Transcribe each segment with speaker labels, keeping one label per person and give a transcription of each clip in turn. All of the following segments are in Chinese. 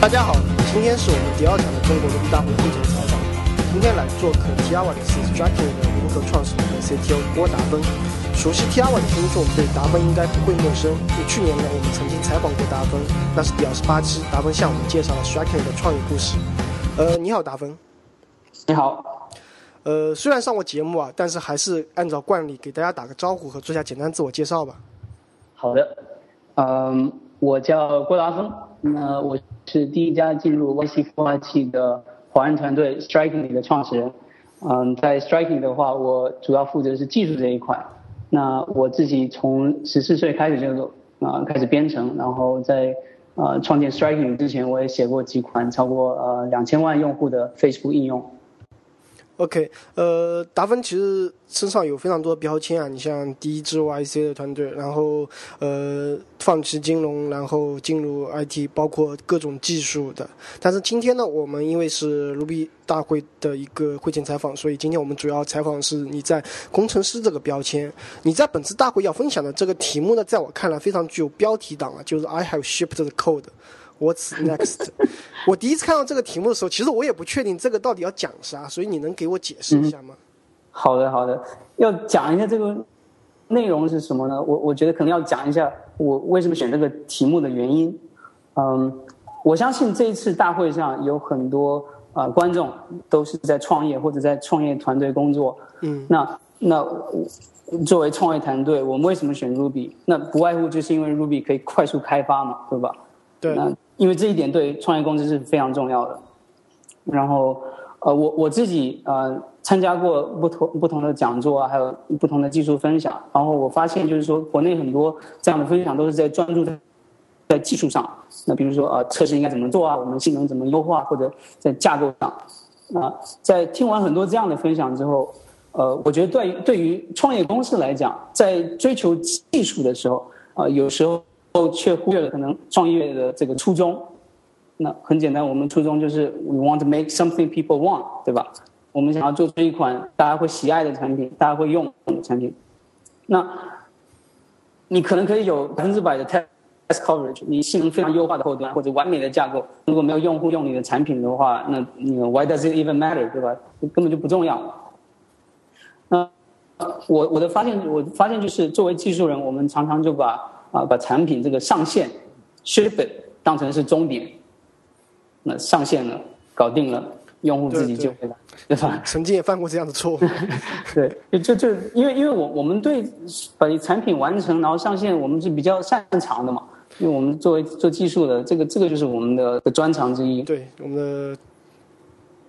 Speaker 1: 大家好，今天是我们第二场的中国 Ruby 大会会前采访。今天来做客 Tiawa 的是 Striking 的联合创始人和 CTO 郭达芬。熟悉 Tiawa 的听众对达芬应该不会陌生，因为去年呢，我们曾经采访过达芬，那是第二十八期，达芬向我们介绍了 Striking 的创业故事。呃，你好，达芬。
Speaker 2: 你好。
Speaker 1: 呃，虽然上过节目啊，但是还是按照惯例给大家打个招呼和做下简单自我介绍吧。
Speaker 2: 好的，嗯，我叫郭达芬，那我是第一家进入 YC 孵化器的华人团队 Striking 的创始人。嗯，在 Striking 的话，我主要负责的是技术这一块。那我自己从十四岁开始就啊开始编程，然后在呃创建 Striking 之前，我也写过几款超过呃两千万用户的 Facebook 应用。
Speaker 1: OK，呃，达芬其实身上有非常多的标签啊，你像第一支 YC 的团队，然后呃放弃金融，然后进入 IT，包括各种技术的。但是今天呢，我们因为是 Ruby 大会的一个会前采访，所以今天我们主要采访是你在工程师这个标签。你在本次大会要分享的这个题目呢，在我看来非常具有标题党啊，就是 I have shipped the code。What's next？我第一次看到这个题目的时候，其实我也不确定这个到底要讲啥，所以你能给我解释一下吗？
Speaker 2: 好的，好的。要讲一下这个内容是什么呢？我我觉得可能要讲一下我为什么选这个题目的原因。嗯，我相信这一次大会上有很多啊观众都是在创业或者在创业团队工作。嗯。那那作为创业团队，我们为什么选 Ruby？那不外乎就是因为 Ruby 可以快速开发嘛，对吧？
Speaker 1: 对。
Speaker 2: 因为这一点对创业公司是非常重要的。然后，呃，我我自己呃参加过不同不同的讲座啊，还有不同的技术分享。然后我发现，就是说国内很多这样的分享都是在专注在在技术上。那比如说呃，测试应该怎么做啊？我们性能怎么优化？或者在架构上。那在听完很多这样的分享之后，呃，我觉得对于对于创业公司来讲，在追求技术的时候，啊，有时候。后却忽略了可能创业的这个初衷。那很简单，我们初衷就是 we want to make something people want，对吧？我们想要做出一款大家会喜爱的产品，大家会用的产品。那你可能可以有百分之百的 test coverage，你性能非常优化的后端或者完美的架构，如果没有用户用你的产品的话，那你 why does it even matter，对吧？根本就不重要。那我我的发现，我发现就是作为技术人，我们常常就把啊，把产品这个上线，ship 当成是终点，那上线了，搞定了，用户自己就会来，对吧？
Speaker 1: 曾经也犯过这样的错误。
Speaker 2: 对，就就因为因为我我们对把产品完成然后上线，我们是比较擅长的嘛，因为我们作为做技术的，这个这个就是我们的专长之一。
Speaker 1: 对，我们的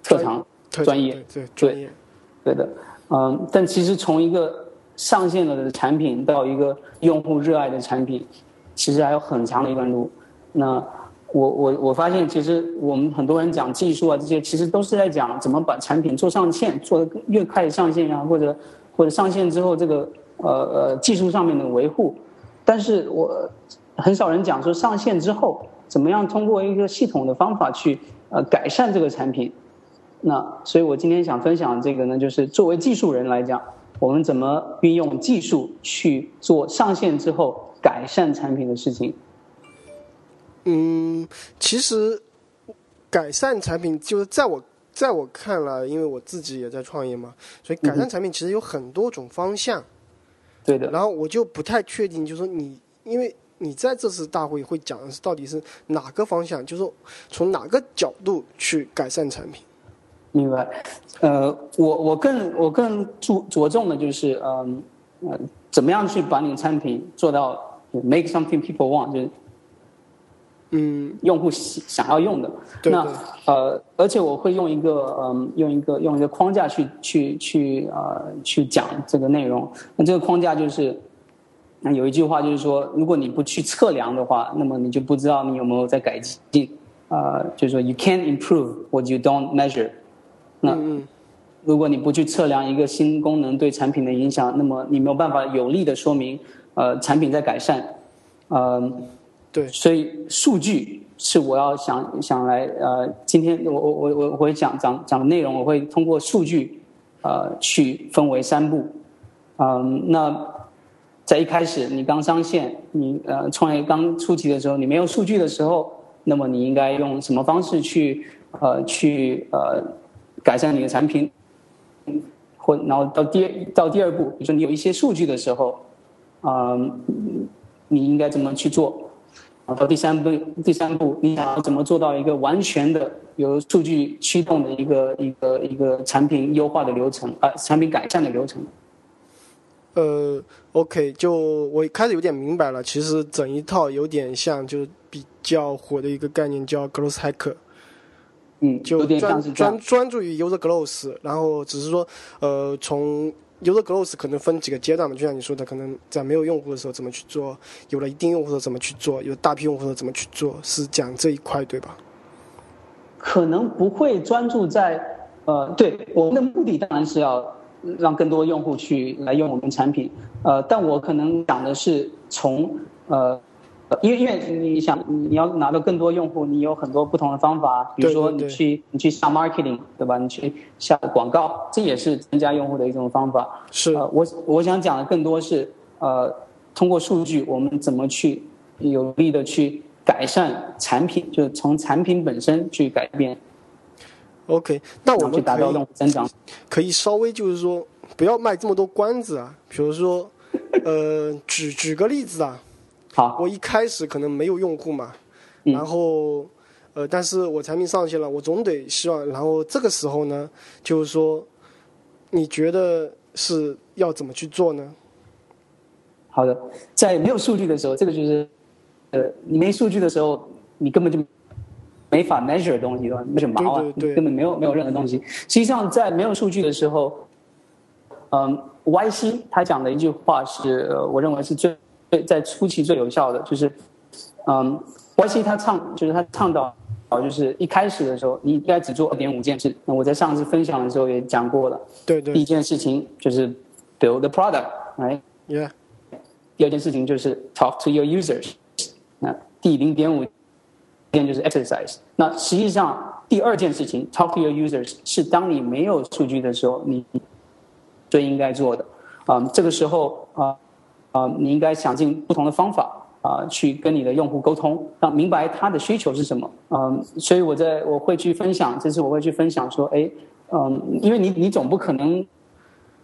Speaker 2: 特长、专业，
Speaker 1: 对专业，
Speaker 2: 对的，嗯，但其实从一个。上线了的产品到一个用户热爱的产品，其实还有很长的一段路。那我我我发现，其实我们很多人讲技术啊，这些其实都是在讲怎么把产品做上线，做的越快上线啊，或者或者上线之后这个呃呃技术上面的维护。但是我很少人讲说上线之后怎么样通过一个系统的方法去呃改善这个产品。那所以我今天想分享这个呢，就是作为技术人来讲。我们怎么运用技术去做上线之后改善产品的事情？
Speaker 1: 嗯，其实改善产品就是在我在我看来，因为我自己也在创业嘛，所以改善产品其实有很多种方向。
Speaker 2: 对的。
Speaker 1: 然后我就不太确定，就是说你，因为你在这次大会会讲的是到底是哪个方向，就是说从哪个角度去改善产品。
Speaker 2: 明白，呃，我我更我更注着重的就是，嗯，呃，怎么样去把你的产品做到 make something people want，就是，
Speaker 1: 嗯，
Speaker 2: 用户想要用的。那呃，而且我会用一个嗯，用一个用一个框架去去去呃去讲这个内容。那这个框架就是，那有一句话就是说，如果你不去测量的话，那么你就不知道你有没有在改进。啊，就是说，you can't improve what you don't measure。那如果你不去测量一个新功能对产品的影响，那么你没有办法有力的说明，呃，产品在改善。嗯，
Speaker 1: 对，
Speaker 2: 所以数据是我要想想来，呃，今天我我我我会讲讲讲的内容，我会通过数据，呃，去分为三步。嗯，那在一开始你刚上线，你呃创业刚初期的时候，你没有数据的时候，那么你应该用什么方式去呃去呃改善你的产品？或然后到第到第二步，比如说你有一些数据的时候，啊，你应该怎么去做？啊，到第三步，第三步你想要怎么做到一个完全的由数据驱动的一个一个一个产品优化的流程啊，产品改善的流程？
Speaker 1: 呃，OK，就我开始有点明白了。其实整一套有点像，就比较火的一个概念叫 Growth Hacker。
Speaker 2: 嗯，
Speaker 1: 就专
Speaker 2: 专
Speaker 1: 专专注于 User Growth，然后只是说，呃，从 User Growth 可能分几个阶段嘛，就像你说的，可能在没有用户的时候怎么去做，有了一定用户的怎么去做，有大批用户的怎么去做，是讲这一块对吧？
Speaker 2: 可能不会专注在，呃，对，我们的目的当然是要让更多用户去来用我们产品，呃，但我可能讲的是从，呃。因为因为你想你要拿到更多用户，你有很多不同的方法，比如说你去你去下 marketing，对吧？你去下广告，这也是增加用户的一种方法。
Speaker 1: 是，
Speaker 2: 我我想讲的更多是呃，通过数据，我们怎么去有力的去改善产品，就是从产品本身去改变。
Speaker 1: OK，那我们
Speaker 2: 去达到用户增长，
Speaker 1: 可以稍微就是说不要卖这么多关子啊，比如说呃，举举个例子啊。
Speaker 2: 好，
Speaker 1: 我一开始可能没有用户嘛，然后，呃，但是我产品上线了，我总得希望，然后这个时候呢，就是说，你觉得是要怎么去做呢？
Speaker 2: 好的，在没有数据的时候，这个就是，呃，你没数据的时候，你根本就没法 measure 东西，对吧？measure 毛啊，根本没有没有任何东西。实际上，在没有数据的时候，嗯，YC 他讲的一句话是，我认为是最。最在初期最有效的就是，嗯，YC 他倡就是他倡导，就是一开始的时候你应该只做二点五件事。那我在上次分享的时候也讲过了。
Speaker 1: 对对。
Speaker 2: 第一件事情就是 build the product，
Speaker 1: 哎，Yeah。
Speaker 2: 第二件事情就是 talk to your users。那第零点五件就是 exercise。那实际上第二件事情 talk to your users 是当你没有数据的时候你最应该做的。啊，这个时候啊。啊，你应该想尽不同的方法啊，去跟你的用户沟通，让明白他的需求是什么。嗯，所以我在我会去分享，这次我会去分享说，哎，嗯，因为你你总不可能，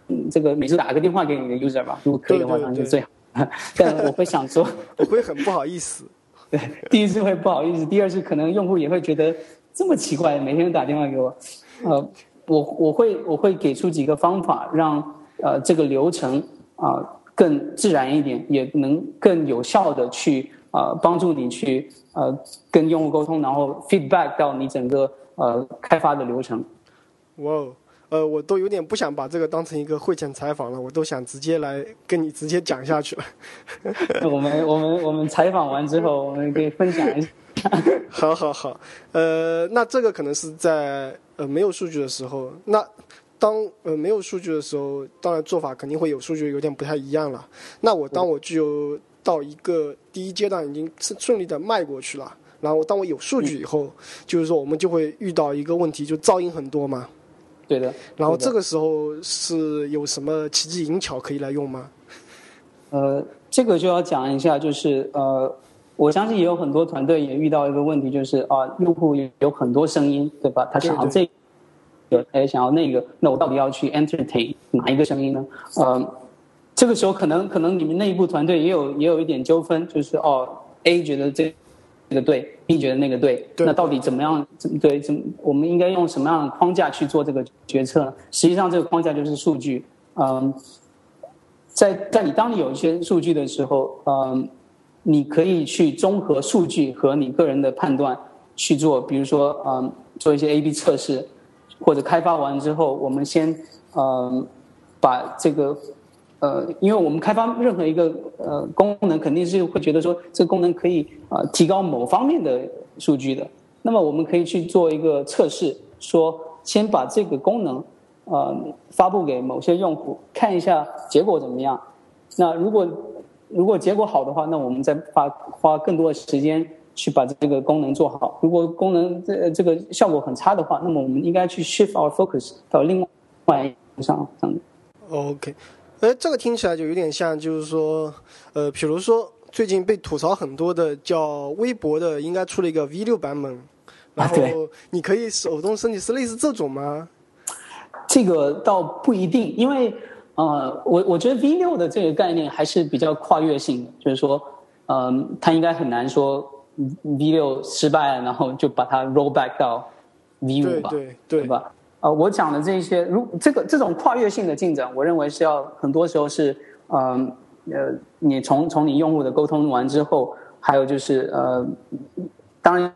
Speaker 2: 嗯，这个每次打个电话给你的 user 吧？如果可以的话，当然是最好。但我会想说，
Speaker 1: 我会很不好意思。
Speaker 2: 对，第一次会不好意思，第二次可能用户也会觉得这么奇怪，每天都打电话给我。呃，我我会我会给出几个方法，让呃这个流程啊。更自然一点，也能更有效的去呃帮助你去呃跟用户沟通，然后 feedback 到你整个呃开发的流程。
Speaker 1: 哇哦，呃，我都有点不想把这个当成一个会前采访了，我都想直接来跟你直接讲下去了。
Speaker 2: 我们我们我们采访完之后，我们可以分享一下。
Speaker 1: 好好好，呃，那这个可能是在呃没有数据的时候，那。当呃没有数据的时候，当然做法肯定会有数据有点不太一样了。那我当我具有到一个第一阶段已经顺顺利的迈过去了，然后当我有数据以后，就是说我们就会遇到一个问题，就噪音很多嘛。
Speaker 2: 对的。
Speaker 1: 然后这个时候是有什么奇技淫巧可以来用吗？
Speaker 2: 呃，这个就要讲一下，就是呃，我相信也有很多团队也遇到一个问题，就是啊，用户有很多声音，对吧？他想要这。有哎，想要那个，那我到底要去 entertain 哪一个声音呢？呃，这个时候可能可能你们内部团队也有也有一点纠纷，就是哦，A 觉得这这个对，B 觉得那个对，那到底怎么样？对？怎么我们应该用什么样的框架去做这个决策呢？实际上，这个框架就是数据。嗯，在在你当你有一些数据的时候，嗯，你可以去综合数据和你个人的判断去做，比如说嗯，做一些 A/B 测试。或者开发完之后，我们先呃把这个呃，因为我们开发任何一个呃功能，肯定是会觉得说这个功能可以呃提高某方面的数据的。那么我们可以去做一个测试，说先把这个功能呃发布给某些用户看一下结果怎么样。那如果如果结果好的话，那我们再花花更多的时间。去把这个功能做好。如果功能这这个效果很差的话，那么我们应该去 shift our focus 到另外上上。
Speaker 1: OK，哎，这个听起来就有点像，就是说，呃，比如说最近被吐槽很多的叫微博的，应该出了一个 V 六版本，然后你可以手动升级，是类似这种吗？
Speaker 2: 这个倒不一定，因为呃，我我觉得 V 六的这个概念还是比较跨越性的，就是说，嗯，它应该很难说 V 六失败了，然后就把它 roll back 到 V 五吧，
Speaker 1: 对对
Speaker 2: 吧？呃，我讲的这些，如这个这种跨越性的进展，我认为是要很多时候是，嗯呃，你从从你用户的沟通完之后，还有就是呃，当然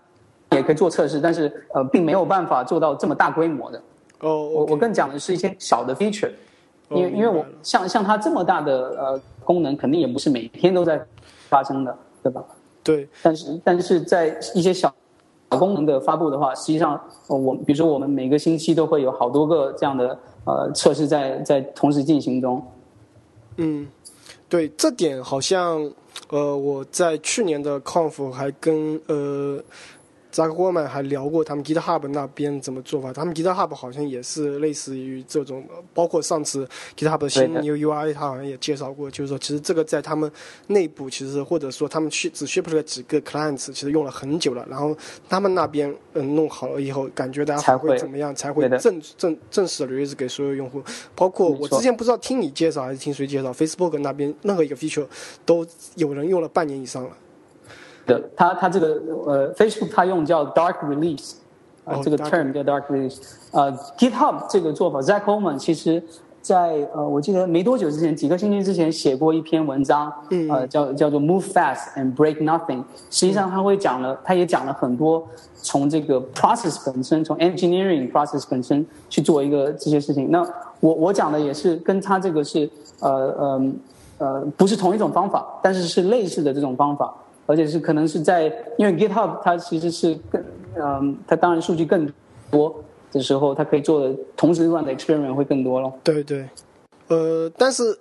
Speaker 2: 也可以做测试，但是呃，并没有办法做到这么大规模的。
Speaker 1: 哦，
Speaker 2: 我我更讲的是一些小的 feature，因为因为我像像它这么大的呃功能，肯定也不是每天都在发生的，对吧？
Speaker 1: 对。
Speaker 2: 但是但是在一些小。功能的发布的话，实际上，我比如说我们每个星期都会有好多个这样的呃测试在在同时进行中。
Speaker 1: 嗯，对，这点好像呃我在去年的 conf 还跟呃。扎克沃曼还聊过他们 GitHub 那边怎么做法，他们 GitHub 好像也是类似于这种，包括上次 GitHub 的新 New UI，他好像也介绍过，就是说其实这个在他们内部其实或者说他们去只 ship 了几个 clients，其实用了很久了，然后他们那边嗯弄好了以后，感觉大家会怎么样才会正正正式 release 给所有用户，包括我之前不知道听你介绍还是听谁介绍，Facebook 那边任何一个 feature 都有人用了半年以上了。
Speaker 2: 的，它它这个呃，Facebook 它用叫 Dark Release，啊，这个 term 叫 Dark Release。呃，GitHub 这个做法，Zach Coleman 其实，在呃，我记得没多久之前，几个星期之前写过一篇文章，呃，叫叫做 Move Fast and Break Nothing。实际上他会讲了，他也讲了很多从这个 process 本身，从 engineering process 本身去做一个这些事情。那我我讲的也是跟他这个是呃呃呃不是同一种方法，但是是类似的这种方法。而且是可能是在，因为 GitHub 它其实是更，嗯，它当然数据更多的时候，它可以做的同时 run 的 experiment 会更多咯。
Speaker 1: 对对，呃，但是，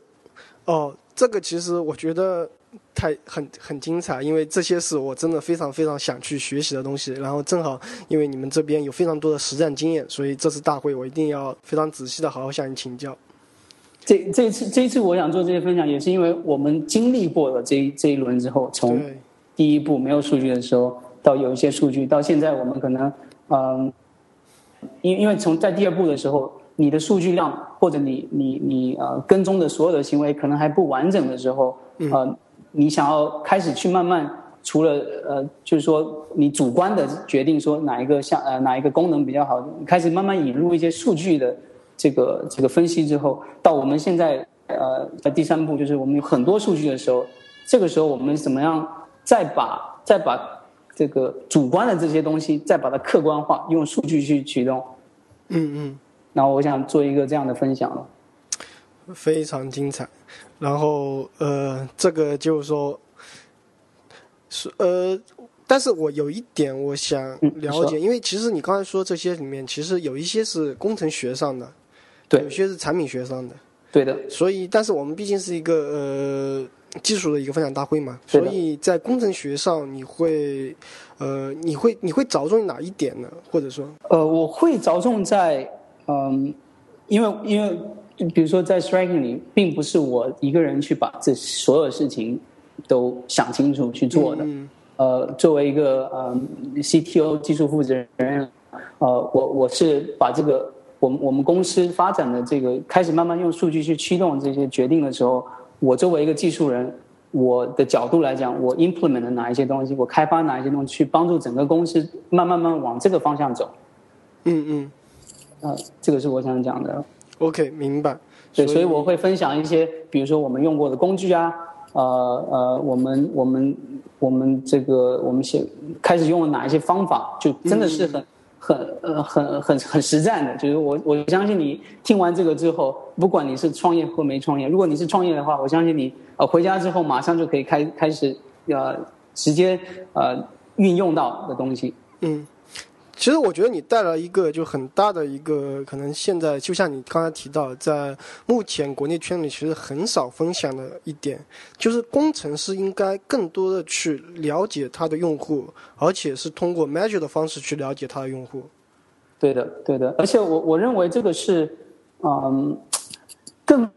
Speaker 1: 哦，这个其实我觉得太很很精彩，因为这些是我真的非常非常想去学习的东西。然后正好因为你们这边有非常多的实战经验，所以这次大会我一定要非常仔细的好好向你请教。
Speaker 2: 这这一次这一次我想做这些分享，也是因为我们经历过了这这一轮之后，从第一步没有数据的时候，到有一些数据，到现在我们可能，嗯，因因为从在第二步的时候，你的数据量或者你你你呃跟踪的所有的行为可能还不完整的时候，呃，你想要开始去慢慢除了呃就是说你主观的决定说哪一个项呃哪一个功能比较好，开始慢慢引入一些数据的这个这个分析之后，到我们现在呃在第三步就是我们有很多数据的时候，这个时候我们怎么样？再把再把这个主观的这些东西，再把它客观化，用数据去驱动。
Speaker 1: 嗯嗯。
Speaker 2: 然后我想做一个这样的分享了。
Speaker 1: 非常精彩。然后呃，这个就是说，是呃，但是我有一点我想了解，因为其实你刚才说这些里面，其实有一些是工程学上的，
Speaker 2: 对，
Speaker 1: 有些是产品学上的，
Speaker 2: 对的。
Speaker 1: 所以，但是我们毕竟是一个呃。技术的一个分享大会嘛，所以在工程学上，你会，呃，你会你会着重于哪一点呢？或者说，
Speaker 2: 呃，我会着重在，嗯，因为因为比如说在 Striking 里，并不是我一个人去把这所有事情都想清楚去做的。嗯呃，作为一个呃 CTO 技术负责人，呃，我我是把这个我们我们公司发展的这个开始慢慢用数据去驱动这些决定的时候。我作为一个技术人，我的角度来讲，我 implement 了哪一些东西，我开发哪一些东西，去帮助整个公司慢慢慢往这个方向走。
Speaker 1: 嗯嗯，
Speaker 2: 呃，这个是我想讲的。
Speaker 1: OK，明白。
Speaker 2: 对，所以我会分享一些，比如说我们用过的工具啊，呃呃，我们我们我们这个我们写开始用了哪一些方法，就真的是很。很呃很很很实战的，就是我我相信你听完这个之后，不管你是创业或没创业，如果你是创业的话，我相信你呃回家之后马上就可以开开始呃直接呃运用到的东西。
Speaker 1: 嗯。其实我觉得你带来一个就很大的一个可能，现在就像你刚才提到，在目前国内圈里其实很少分享的一点，就是工程师应该更多的去了解他的用户，而且是通过 measure 的方式去了解他的用户。
Speaker 2: 对的，对的，而且我我认为这个是，嗯，更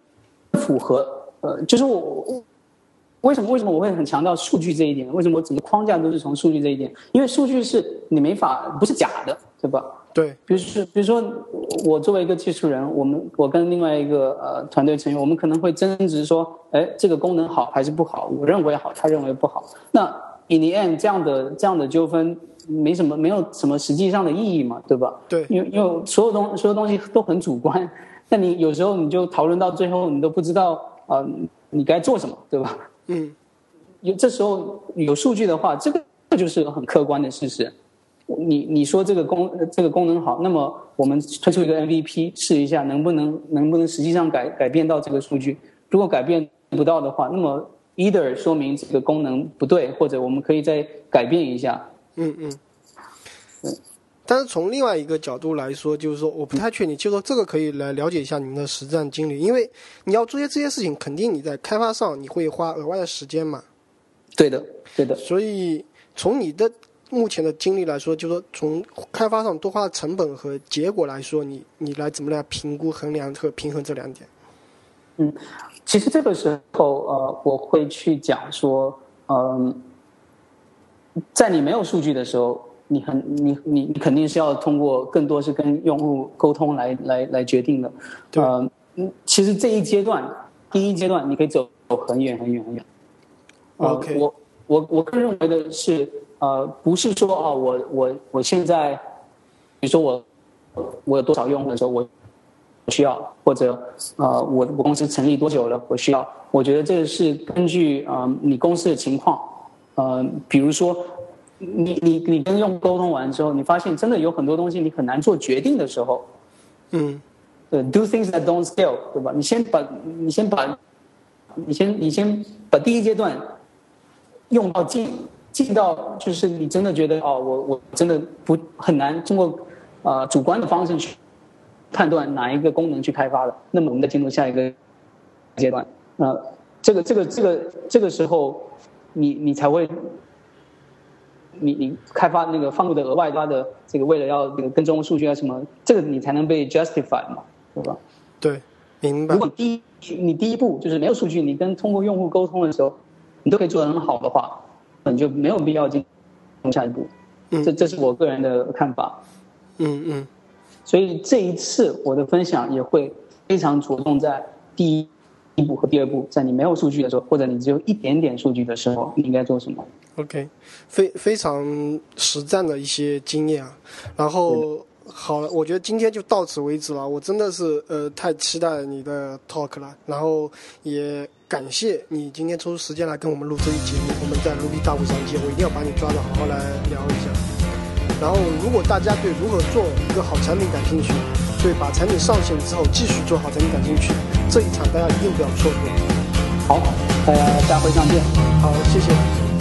Speaker 2: 符合呃，就是我为什么为什么我会很强调数据这一点？为什么我整个框架都是从数据这一点？因为数据是你没法不是假的，对吧？
Speaker 1: 对，
Speaker 2: 比如说比如说我作为一个技术人，我们我跟另外一个呃团队成员，我们可能会争执说，哎，这个功能好还是不好？我认为好，他认为不好。那 in the end 这样的这样的纠纷没什么没有什么实际上的意义嘛，对吧？
Speaker 1: 对，
Speaker 2: 因为因为所有东所有东西都很主观，那你有时候你就讨论到最后，你都不知道啊，你该做什么，对吧？
Speaker 1: 嗯，
Speaker 2: 有这时候有数据的话，这个这就是很客观的事实。你你说这个功这个功能好，那么我们推出一个 MVP 试一下，能不能能不能实际上改改变到这个数据？如果改变不到的话，那么 either 说明这个功能不对，或者我们可以再改变一下。
Speaker 1: 嗯嗯。但是从另外一个角度来说，就是说我不太确定，就是说这个可以来了解一下你们的实战经历，因为你要做些这些事情，肯定你在开发上你会花额外的时间嘛。
Speaker 2: 对的，对的。
Speaker 1: 所以从你的目前的经历来说，就是说从开发上多花的成本和结果来说，你你来怎么来评估、衡量和平衡这两点？
Speaker 2: 嗯，其实这个时候呃，我会去讲说，嗯，在你没有数据的时候，你很你你你肯定是要通过更多是跟用户沟通来来来决定的。
Speaker 1: 对。
Speaker 2: 嗯，其实这一阶段，第一阶段你可以走走很远很远很远。
Speaker 1: OK。
Speaker 2: 我我我更认为的是。呃，不是说哦，我我我现在，比如说我我有多少用户的时候，我需要或者呃，我我公司成立多久了，我需要。我觉得这个是根据啊你公司的情况，呃，比如说你你你跟用户沟通完之后，你发现真的有很多东西你很难做决定的时候，
Speaker 1: 嗯，
Speaker 2: 呃，do things that don't scale，对吧？你先把你先把你先你先把第一阶段用到尽。进到就是你真的觉得哦，我我真的不很难通过啊主观的方式去判断哪一个功能去开发的，那么我们再进入下一个阶段。那这个这个这个这个时候，你你才会，你你开发那个放入的额外发的这个为了要那个跟踪数据啊什么，这个你才能被 justify 嘛，对吧？
Speaker 1: 对，明白。
Speaker 2: 如果第一你第一步就是没有数据，你跟通过用户沟通的时候，你都可以做得很好的话。你就没有必要进下一步，这这是我个人的看法。
Speaker 1: 嗯嗯，
Speaker 2: 所以这一次我的分享也会非常着重在第一一步和第二步，在你没有数据的时候，或者你只有一点点数据的时候，你应该做什么
Speaker 1: ？OK，非非常实战的一些经验啊。然后好了，我觉得今天就到此为止了。我真的是呃太期待你的 talk 了，然后也。感谢你今天抽出时间来跟我们录这期节目，我们在卢比大会上见，我一定要把你抓着好好来聊一下。然后，如果大家对如何做一个好产品感兴趣，对把产品上线之后继续做好产品感兴趣，这一场大家一定不要错过。
Speaker 2: 好，大家下回上见。
Speaker 1: 好，谢谢。